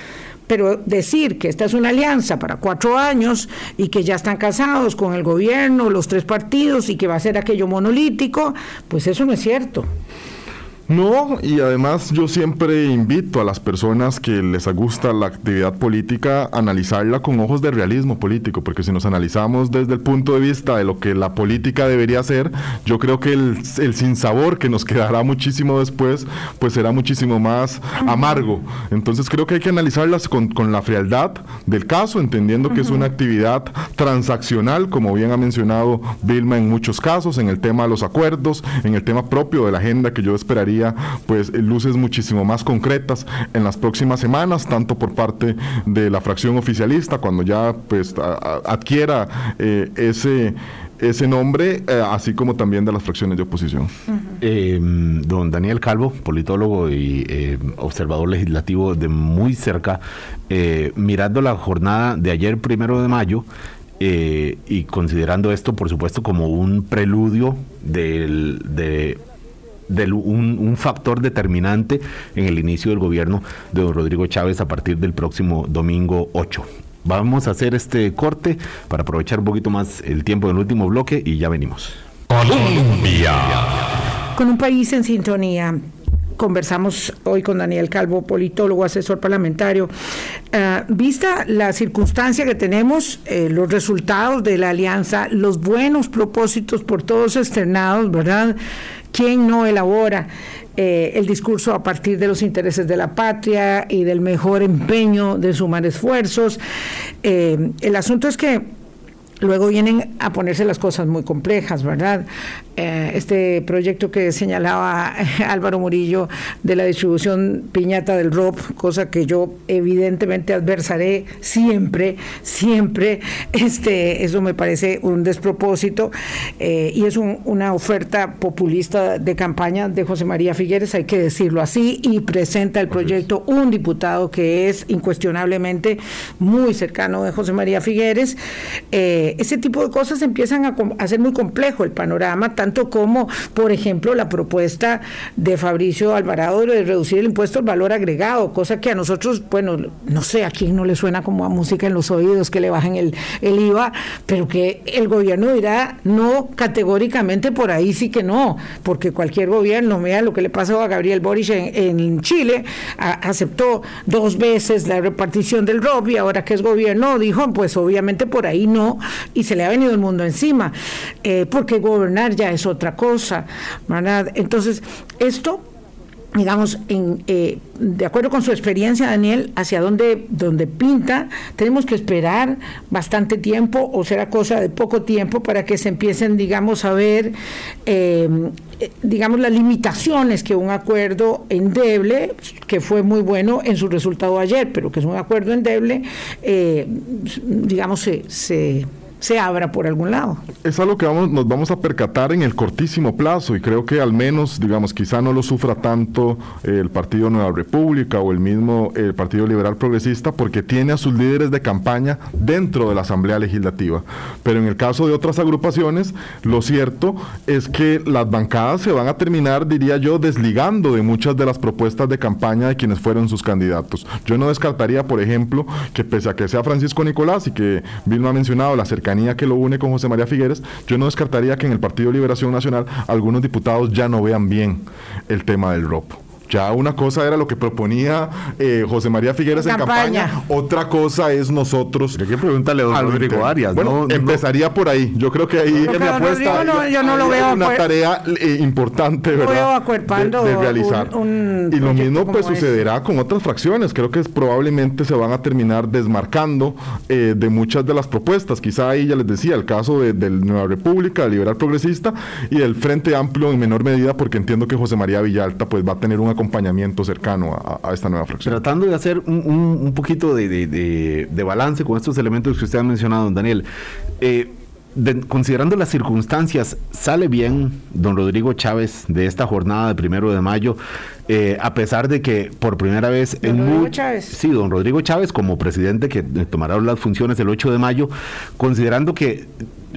Pero decir que esta es una alianza para cuatro años y que ya están casados con el gobierno, los tres partidos y que va a ser aquello monolítico, pues eso no es cierto. No, y además yo siempre invito a las personas que les gusta la actividad política a analizarla con ojos de realismo político, porque si nos analizamos desde el punto de vista de lo que la política debería ser, yo creo que el, el sinsabor que nos quedará muchísimo después, pues será muchísimo más amargo. Entonces creo que hay que analizarlas con, con la frialdad del caso, entendiendo que es una actividad transaccional, como bien ha mencionado Vilma en muchos casos, en el tema de los acuerdos, en el tema propio de la agenda que yo esperaría pues luces muchísimo más concretas en las próximas semanas, tanto por parte de la fracción oficialista, cuando ya pues adquiera eh, ese ese nombre, eh, así como también de las fracciones de oposición. Em, don Daniel Calvo, politólogo y eh, observador legislativo de muy cerca, mirando la jornada de ayer, primero de mayo, y considerando esto, por supuesto, como un preludio del, de un, factor determinante en el inicio del gobierno de don Rodrigo Chávez a partir del próximo domingo 8. Vamos a hacer este corte para aprovechar un poquito más el tiempo del último bloque y ya venimos. Colombia. Con un país en sintonía conversamos hoy con Daniel Calvo, politólogo, asesor parlamentario. Ah, vista la circunstancia que tenemos, eh, los resultados de la alianza, los buenos propósitos por todos externados, ¿verdad? ¿Quién no elabora eh, el discurso a partir de los intereses de la patria y del mejor empeño de sumar esfuerzos? Eh, el asunto es que luego vienen a ponerse las cosas muy complejas, ¿verdad? Eh, este proyecto que señalaba Álvaro Murillo de la distribución piñata del ROP, cosa que yo evidentemente adversaré siempre, siempre, este, eso me parece un despropósito eh, y es una oferta populista de campaña de José María Figueres, hay que decirlo así, y presenta el proyecto un diputado que es incuestionablemente muy cercano de José María Figueres. Eh, ese tipo de cosas empiezan a, a ser muy complejo el panorama tanto como, por ejemplo, la propuesta de Fabricio Alvarado de reducir el impuesto al valor agregado, cosa que a nosotros, bueno, no sé a quién no le suena como a música en los oídos que le bajen el, el IVA, pero que el gobierno dirá no categóricamente por ahí sí que no, porque cualquier gobierno, vea lo que le pasó a Gabriel Boric en, Chile, aceptó dos veces la repartición del ROB y ahora que es gobierno dijo, pues obviamente por ahí no, y se le ha venido el mundo encima, eh, porque gobernar ya es otra cosa. Entonces, esto digamos, en, eh, de acuerdo con su experiencia, Daniel, hacia dónde, donde pinta, tenemos que esperar bastante tiempo o será cosa de poco tiempo para que se empiecen, digamos, a ver, em, eh, digamos, las limitaciones que un acuerdo endeble, que fue muy bueno en su resultado ayer, pero que es un acuerdo endeble, eh, digamos, se se abra por algún lado. Es algo que vamos, nos vamos a percatar en el cortísimo plazo y creo que al menos, digamos, quizá no lo sufra tanto el Partido Nueva República o el mismo el Partido Liberal Progresista porque tiene a sus líderes de campaña dentro de la Asamblea Legislativa. Pero en el caso de otras agrupaciones, lo cierto es que las bancadas se van a terminar, diría yo, desligando de muchas de las propuestas de campaña de quienes fueron sus candidatos. Yo no descartaría, por ejemplo, que pese a que sea Francisco Nicolás y que Vilma ha mencionado la cercanía que lo une con José María Figueres, yo no descartaría que en el Partido Liberación Nacional algunos diputados ya no vean bien el tema del ROP. Ya una cosa era lo que proponía eh, José María Figueres en, campaña. otra cosa es nosotros. Hay que preguntarle a don Rodrigo Arias. Bueno, empezaría por ahí. Yo creo que ahí me apuesta. No, yo no lo veo una tarea eh, importante, ¿verdad? de, realizar. y lo mismo pues sucederá con otras fracciones. Creo que probablemente se van a terminar desmarcando eh, de muchas de las propuestas. Quizá ahí ya les decía el caso de, de Nueva República, Liberal Progresista y del Frente Amplio en menor medida, porque entiendo que José María Villalta pues va a tener un acompañamiento cercano a, esta nueva fracción. Tratando de hacer un, poquito de, balance con estos elementos que usted ha mencionado, don Daniel. Eh, considerando las circunstancias, sale bien don Rodrigo Chávez de esta jornada de primero de mayo, eh, a pesar de que por primera vez don en Rodrigo Chávez. Sí, don Rodrigo Chávez como presidente que tomará las funciones el 8 de mayo, considerando que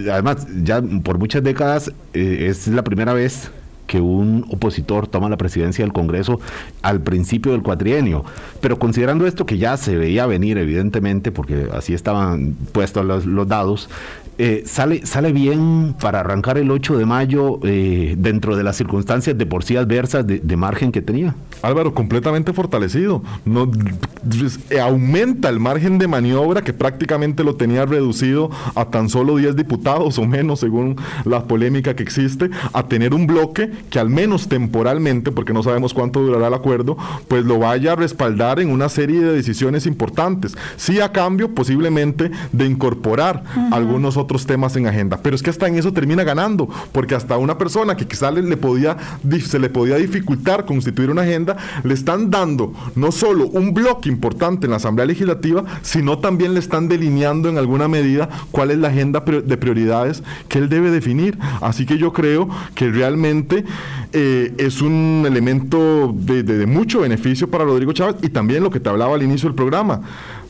además ya por muchas décadas eh, es la primera vez que un opositor toma la presidencia del Congreso al principio del cuatrienio. Pero considerando esto que ya se veía venir, evidentemente, porque así estaban puestos los dados, eh, sale, sale bien para arrancar el 8 de mayo eh, dentro de las circunstancias de por sí adversas de, margen que tenía. Álvaro, completamente fortalecido. No, eh, aumenta el margen de maniobra que prácticamente lo tenía reducido a tan solo 10 diputados o menos, según la polémica que existe, a tener un bloque que al menos temporalmente, porque no sabemos cuánto durará el acuerdo, pues lo vaya a respaldar en una serie de decisiones importantes. Sí a cambio posiblemente de incorporar algunos otros otros temas en agenda. Pero es que hasta en eso termina ganando, porque hasta una persona que quizá le, podía, se le podía dificultar constituir una agenda, le están dando no solo un bloque importante en la Asamblea Legislativa, sino también le están delineando en alguna medida cuál es la agenda de prioridades que él debe definir. Así que yo creo que realmente eh, es un elemento de, de mucho beneficio para Rodrigo Chávez y también lo que te hablaba al inicio del programa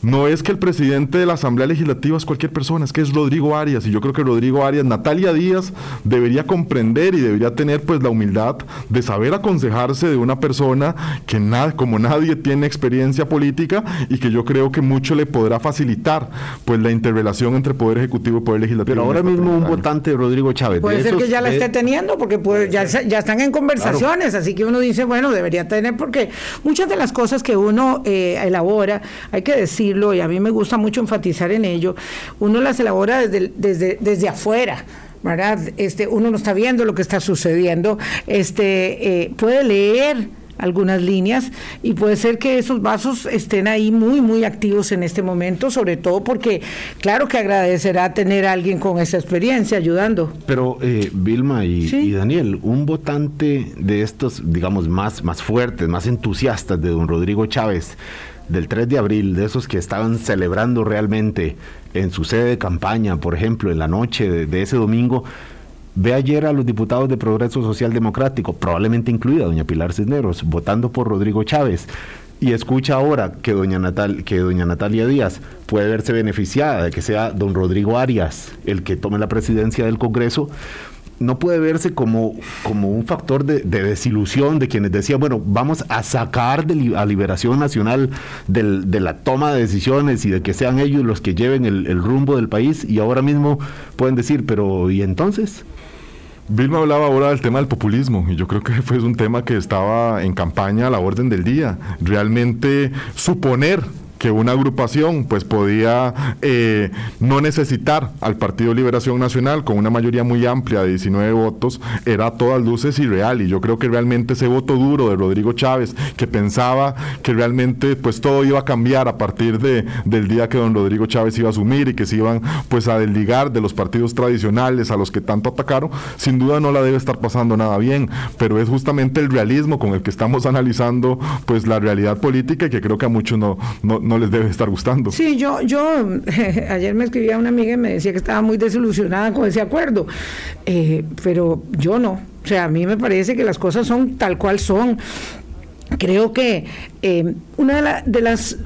no es que el presidente de la Asamblea Legislativa es cualquier persona, es que es Rodrigo Arias. Y yo creo que Rodrigo Arias, Natalia Díaz, debería comprender y debería tener pues la humildad de saber aconsejarse de una persona que nada, como nadie tiene experiencia política y que yo creo que mucho le podrá facilitar pues la interrelación entre Poder Ejecutivo y Poder Legislativo. Pero ahora mismo un votante de Rodrigo Chávez. Puede ser que ya la esté teniendo porque pues, ya, ya están en conversaciones, así que uno dice, bueno, debería tener porque muchas de las cosas que uno eh, elabora, hay que decir, y a mí me gusta mucho enfatizar en ello, uno las elabora desde, desde, desde afuera. ¿verdad? Este, uno no está viendo lo que está sucediendo, este, eh, puede leer algunas líneas y puede ser que esos vasos estén ahí muy, muy activos en este momento, sobre todo porque claro que agradecerá tener a alguien con esa experiencia ayudando. Pero eh, Vilma y, y, Daniel, un votante de estos, digamos, más, más fuertes, más entusiastas de don Rodrigo Chávez, del 3 de abril, de esos que estaban celebrando realmente en su sede de campaña, por ejemplo, en la noche de, ese domingo, ve ayer a los diputados de Progreso Social Democrático, probablemente incluida doña Pilar Cisneros, votando por Rodrigo Chávez. Y escucha ahora que doña, Natal, que doña Natalia Díaz puede verse beneficiada de que sea don Rodrigo Arias el que tome la presidencia del Congreso, no puede verse como, como un factor de, desilusión de quienes decían, bueno, vamos a sacar de, a Liberación Nacional de la toma de decisiones y de que sean ellos los que lleven el, el rumbo del país y ahora mismo pueden decir, pero ¿y entonces? Vilma hablaba ahora del tema del populismo y yo creo que fue un tema que estaba en campaña a la orden del día. Realmente suponer que una agrupación pues podía eh, no necesitar al Partido Liberación Nacional con una mayoría muy amplia de 19 votos era a todas luces irreal. Y yo creo que realmente ese voto duro de Rodrigo Chávez que pensaba que realmente pues todo iba a cambiar a partir de, del día que don Rodrigo Chávez iba a asumir y que se iban pues a desligar de los partidos tradicionales a los que tanto atacaron sin duda no la debe estar pasando nada bien. Pero es justamente el realismo con el que estamos analizando pues la realidad política y que creo que a muchos no, les debe estar gustando. Sí, yo, yo ayer me escribía una amiga y me decía que estaba muy desilusionada con ese acuerdo, eh, pero yo no. O sea, a mí me parece que las cosas son tal cual son. Creo que eh, una de, las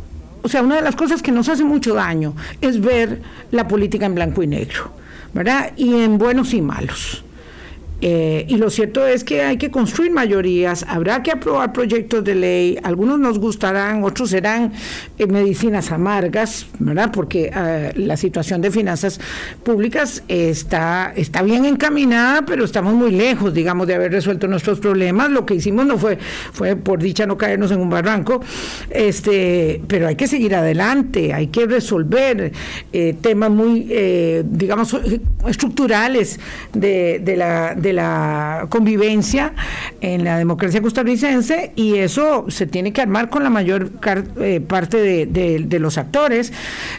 o sea, una de las cosas que nos hace mucho daño es ver la política en blanco y negro, ¿verdad? Y en buenos y malos. Eh, y lo cierto es que hay que construir mayorías, habrá que aprobar proyectos de ley, algunos nos gustarán, otros serán eh, medicinas amargas, ¿verdad? Porque eh, la situación de finanzas públicas está, está bien encaminada, pero estamos muy lejos, digamos, de haber resuelto nuestros problemas. Lo que hicimos no fue, fue por dicha no caernos en un barranco, este, pero hay que seguir adelante, hay que resolver temas muy, digamos, estructurales de, de la de la convivencia en la democracia costarricense y eso se tiene que armar con la mayor eh, parte de, los actores.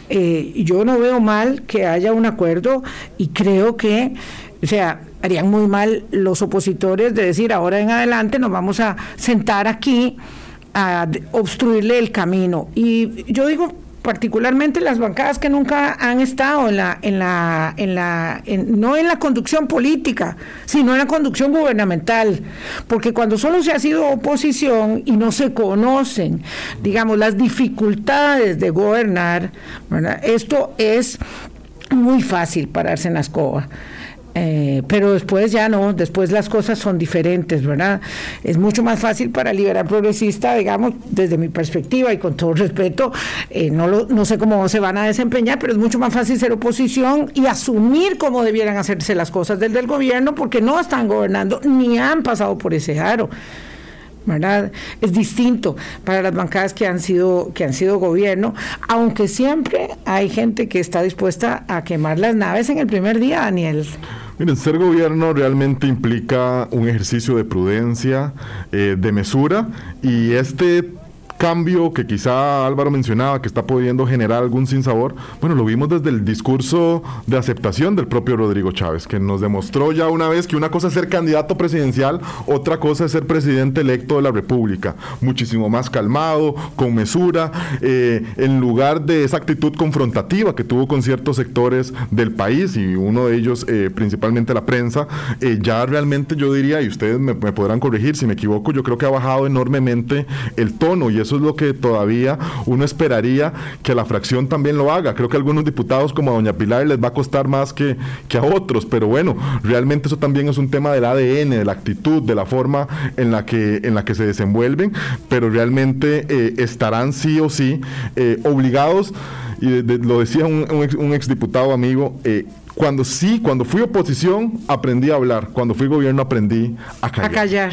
Eh, yo no veo mal que haya un acuerdo y creo que, o sea, harían muy mal los opositores de decir ahora en adelante nos vamos a sentar aquí a obstruirle el camino. Y yo digo, particularmente las bancadas que nunca han estado en la en la en la no en la conducción política sino en la conducción gubernamental. Porque cuando solo se ha sido oposición y no se conocen digamos las dificultades de gobernar esto es muy fácil pararse en la escoba eh, pero después ya no, después las cosas son diferentes, ¿verdad? Es mucho más fácil para liberal progresista, digamos, desde mi perspectiva y con todo respeto, eh, no, lo, no sé cómo se van a desempeñar, pero es mucho más fácil ser oposición y asumir cómo debieran hacerse las cosas desde el gobierno porque no están gobernando ni han pasado por ese aro. ¿Verdad? Es distinto para las bancadas que han sido que han sido gobierno, aunque siempre hay gente que está dispuesta a quemar las naves en el primer día, Daniel. Miren, ser gobierno realmente implica un ejercicio de prudencia, eh, de mesura, y este cambio que quizá Álvaro mencionaba que está pudiendo generar algún sinsabor, bueno, lo vimos desde el discurso de aceptación del propio Rodrigo Chávez, que nos demostró ya una vez que una cosa es ser candidato presidencial, otra cosa es ser presidente electo de la República, muchísimo más calmado, con mesura, eh, en lugar de esa actitud confrontativa que tuvo con ciertos sectores del país y uno de ellos eh, principalmente la prensa, eh, ya realmente yo diría, y ustedes me, me podrán corregir si me equivoco, yo creo que ha bajado enormemente el tono y eso eso es lo que todavía uno esperaría que la fracción también lo haga. Creo que a algunos diputados como a doña Pilar les va a costar más que, que a otros, pero bueno, realmente eso también es un tema del ADN, de la actitud, de la forma en la que, en la que se desenvuelven, pero realmente eh, estarán sí o sí eh, obligados, y lo decía un, un, ex, exdiputado amigo, eh, cuando sí, cuando fui oposición, aprendí a hablar. Cuando fui gobierno, aprendí a callar. A callar.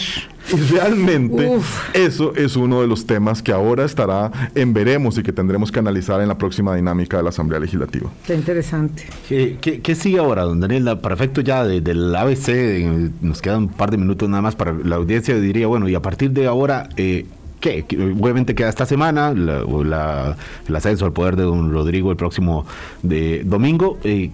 Y realmente eso es uno de los temas que ahora estará en veremos y que tendremos que analizar en la próxima dinámica de la Asamblea Legislativa. Qué interesante. ¿Qué, sigue ahora, don Daniel? Para efecto ya del ABC, nos quedan un par de minutos nada más para la audiencia, diría, bueno, y a partir de ahora... Eh, que obviamente queda esta semana, el ascenso al poder de don Rodrigo el próximo de domingo. Eh,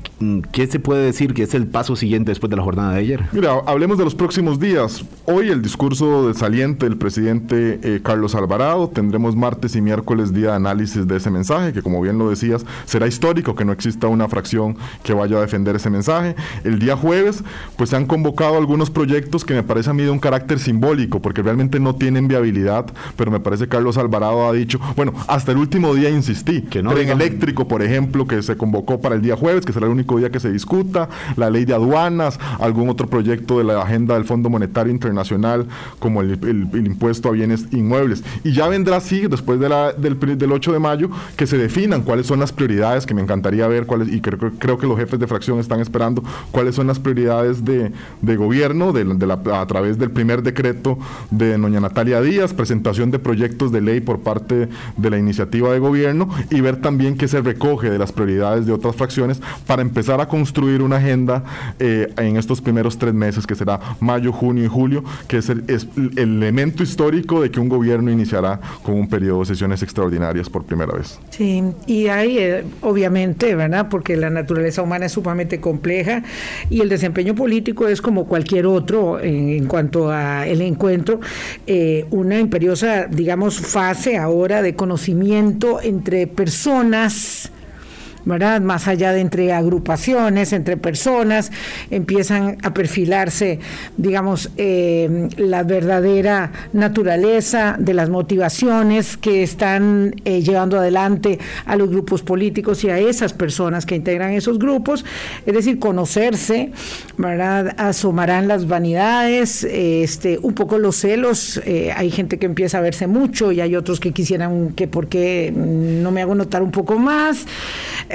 ¿Qué se puede decir que es el paso siguiente después de la jornada de ayer? Mira, hablemos de los próximos días. Hoy el discurso de saliente del presidente eh, Carlos Alvarado. Tendremos martes y miércoles día de análisis de ese mensaje, que como bien lo decías, será histórico que no exista una fracción que vaya a defender ese mensaje. El día jueves, pues se han convocado algunos proyectos que me parece a mí de un carácter simbólico, porque realmente no tienen viabilidad pero me parece que Carlos Alvarado ha dicho, bueno, hasta el último día insistí, que no tren eléctrico, por ejemplo, que se convocó para el día jueves, que será el único día que se discuta, la ley de aduanas, algún otro proyecto de la agenda del Fondo Monetario Internacional, como el, impuesto a bienes inmuebles. Y ya vendrá así, después de la, del, del 8 de mayo, que se definan cuáles son las prioridades, que me encantaría ver cuáles, y creo, creo que los jefes de fracción están esperando cuáles son las prioridades de, de gobierno de, de la, a través del primer decreto de doña Natalia Díaz, presentación de proyectos de ley por parte de la iniciativa de gobierno y ver también qué se recoge de las prioridades de otras fracciones para empezar a construir una agenda eh, en estos primeros tres meses, que será mayo, junio y julio, que es el, elemento histórico de que un gobierno iniciará con un periodo de sesiones extraordinarias por primera vez. Sí, y hay, eh, obviamente, ¿verdad? Porque la naturaleza humana es sumamente compleja y el desempeño político es como cualquier otro en, cuanto a el encuentro, eh, una imperiosa digamos, fase ahora de conocimiento entre personas ¿verdad? Más allá de entre agrupaciones, entre personas, empiezan a perfilarse, digamos, eh, la verdadera naturaleza de las motivaciones que están eh, llevando adelante a los grupos políticos y a esas personas que integran esos grupos, es decir, conocerse, ¿verdad? Asomarán las vanidades, este, un poco los celos, eh, hay gente que empieza a verse mucho y hay otros que quisieran que por qué no me hago notar un poco más,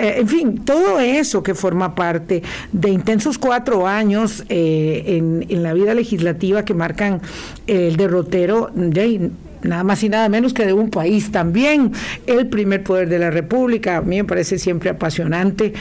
eh, en fin, todo eso que forma parte de intensos cuatro años eh, en, en, la vida legislativa que marcan el derrotero de nada más y nada menos que de un país también, el primer poder de la República. A mí me parece siempre apasionante.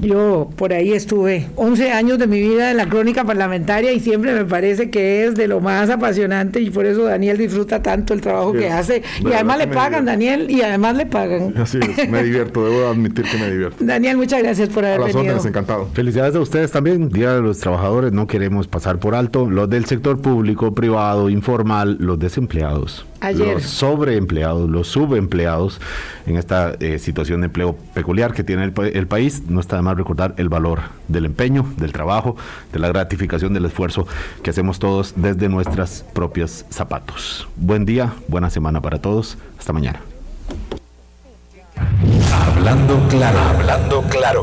Yo por ahí estuve 11 años de mi vida en la crónica parlamentaria y siempre me parece que es de lo más apasionante y por eso Daniel disfruta tanto el trabajo que hace. Y además le pagan, Daniel, y además le pagan. Así es, me divierto, debo admitir que me divierto. Daniel, muchas gracias por haber venido. encantado. Felicidades a ustedes también, Día de los Trabajadores, no queremos pasar por alto los del sector público, privado, informal, los desempleados. Los sobreempleados, los subempleados en esta eh, situación de empleo peculiar que tiene el, país, no está de más recordar el valor del empeño, del trabajo, de la gratificación, del esfuerzo que hacemos todos desde nuestras propias zapatos. Buen día, buena semana para todos. Hasta mañana. Hablando claro, hablando claro.